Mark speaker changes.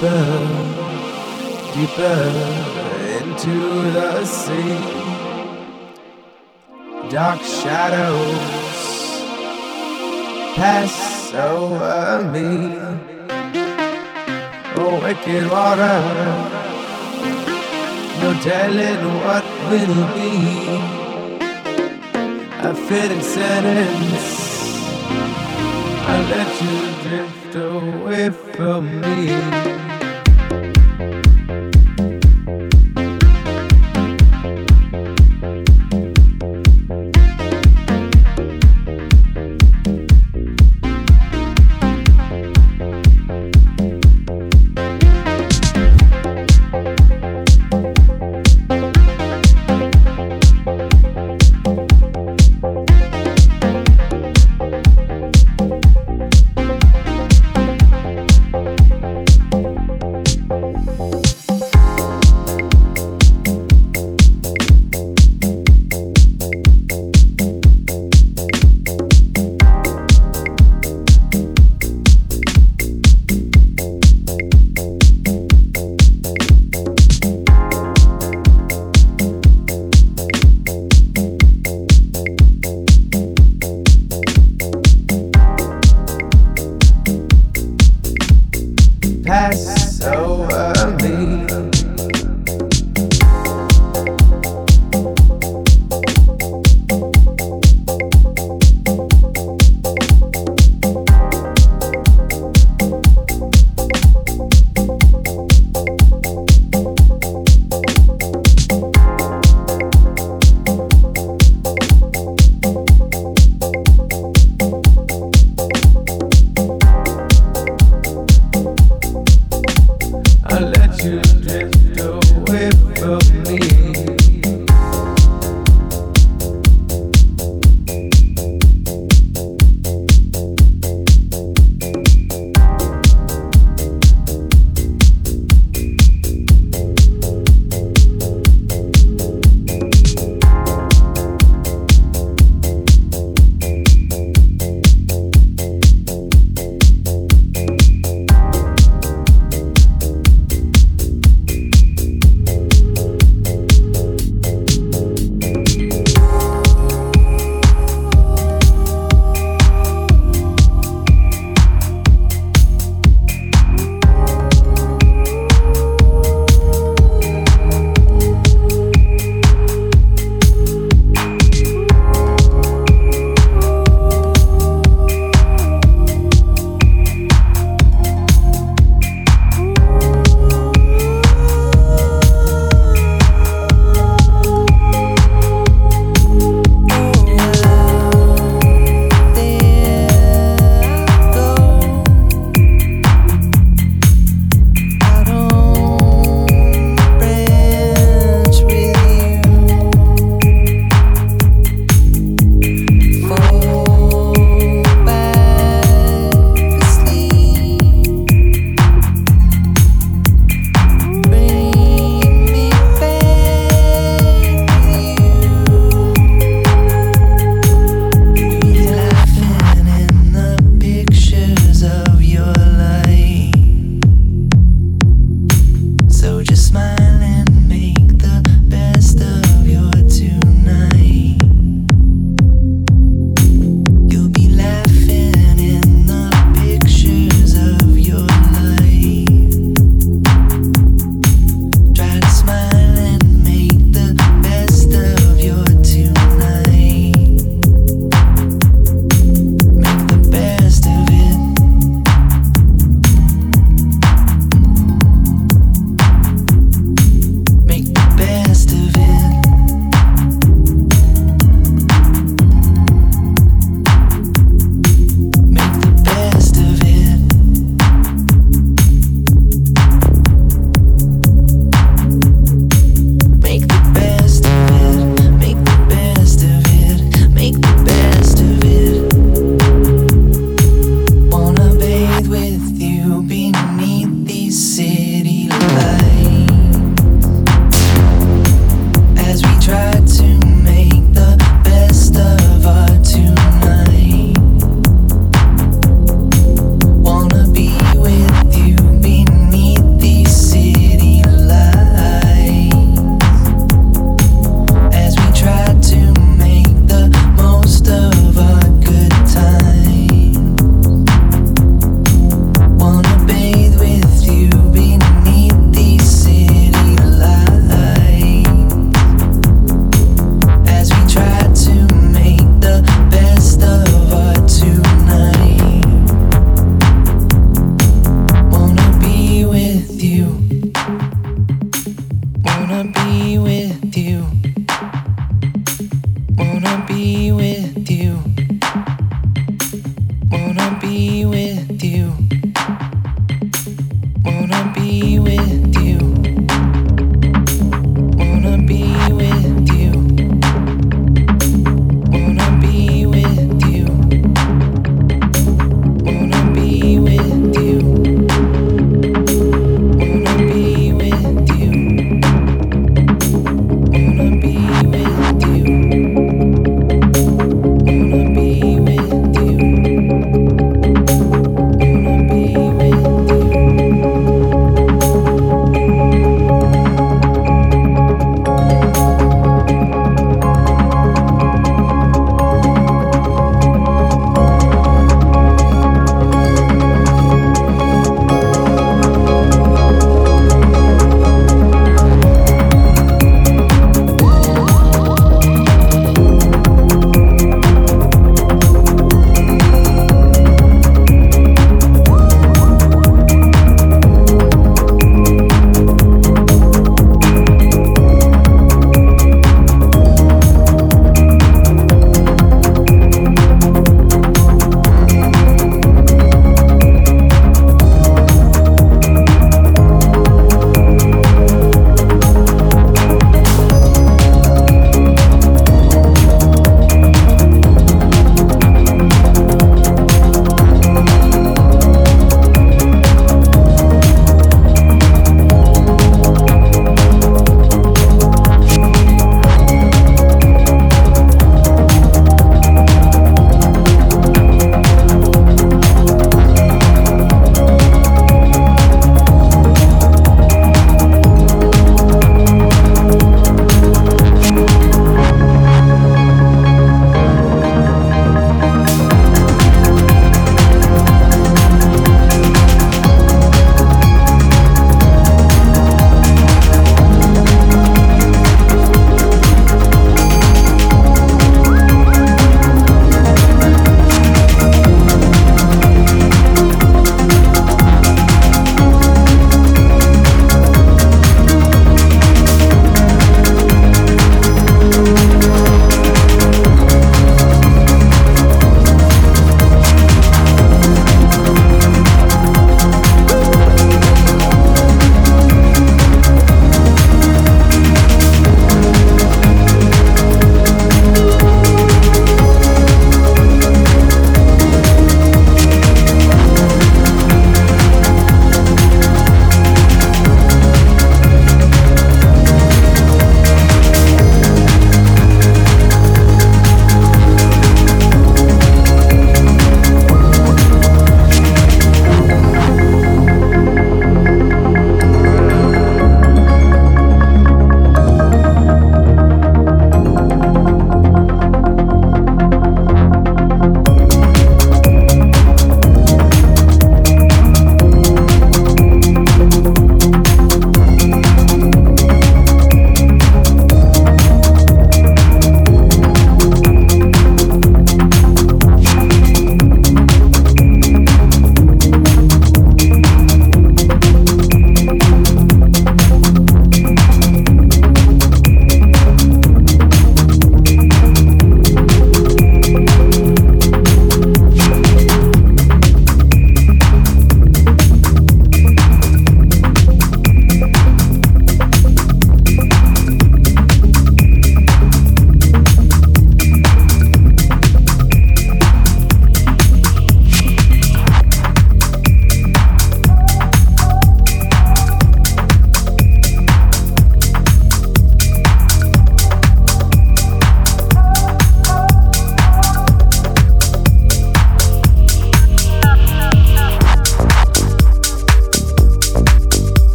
Speaker 1: deeper, deeper to the sea. Dark shadows pass over me. Oh, wicked water, no telling what will be. A fitting sentence. I let you drift away from me.